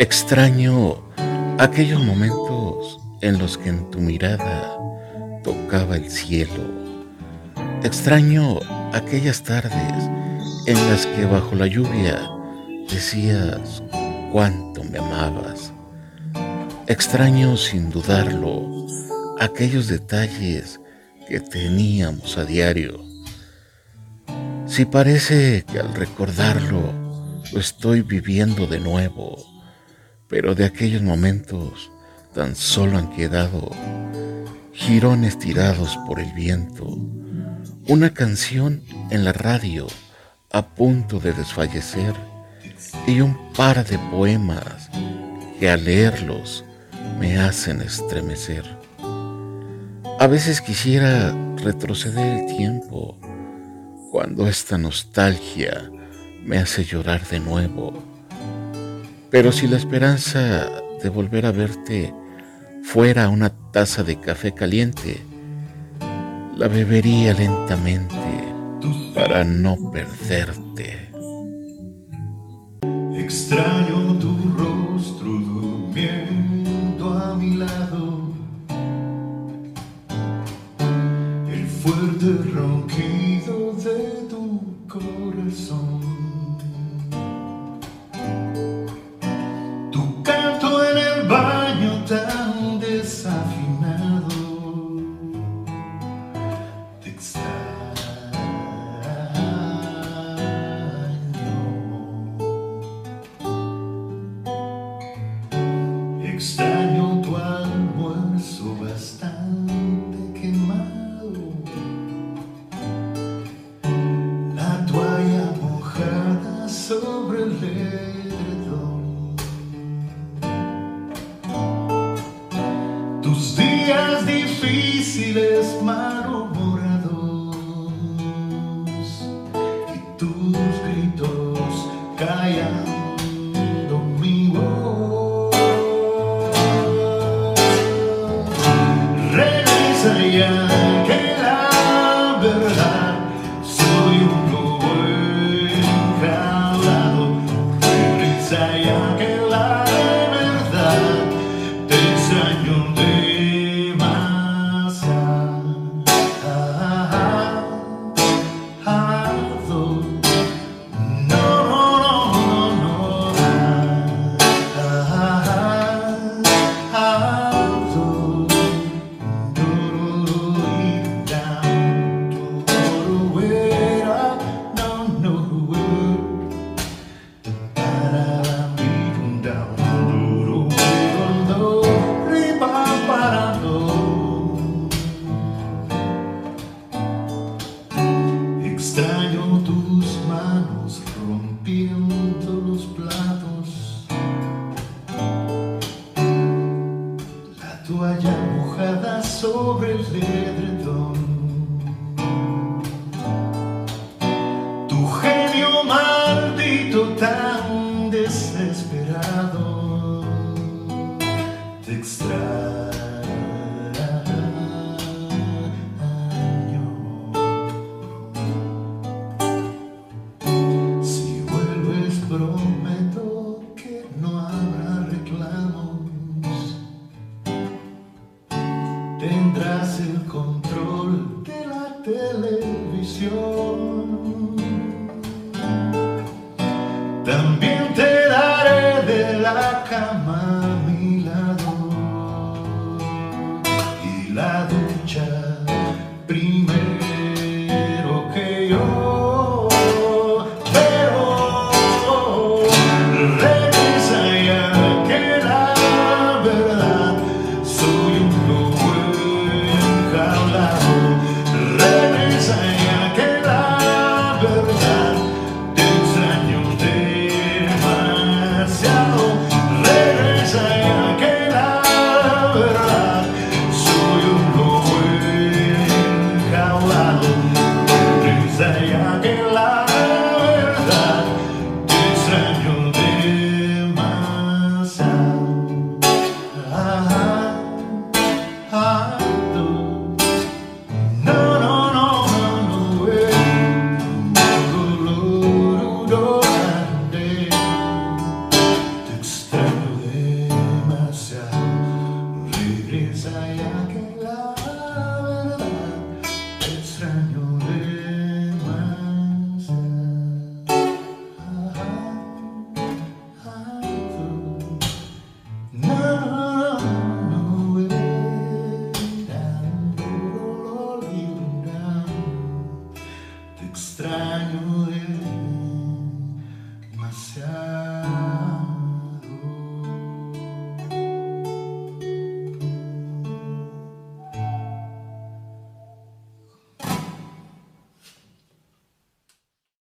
Extraño aquellos momentos en los que en tu mirada tocaba el cielo. Extraño aquellas tardes en las que bajo la lluvia decías cuánto me amabas. Extraño sin dudarlo aquellos detalles que teníamos a diario. Si parece que al recordarlo lo estoy viviendo de nuevo pero de aquellos momentos tan solo han quedado jirones tirados por el viento, una canción en la radio a punto de desfallecer y un par de poemas que al leerlos me hacen estremecer. A veces quisiera retroceder el tiempo cuando esta nostalgia me hace llorar de nuevo pero si la esperanza de volver a verte fuera una taza de café caliente, la bebería lentamente para no perderte. Extraño tu Extraño tu almuerzo bastante quemado, la toalla mojada sobre el extraño. Si vuelves prometo que no habrá reclamos. Tendrás el control de la televisión. la ducha.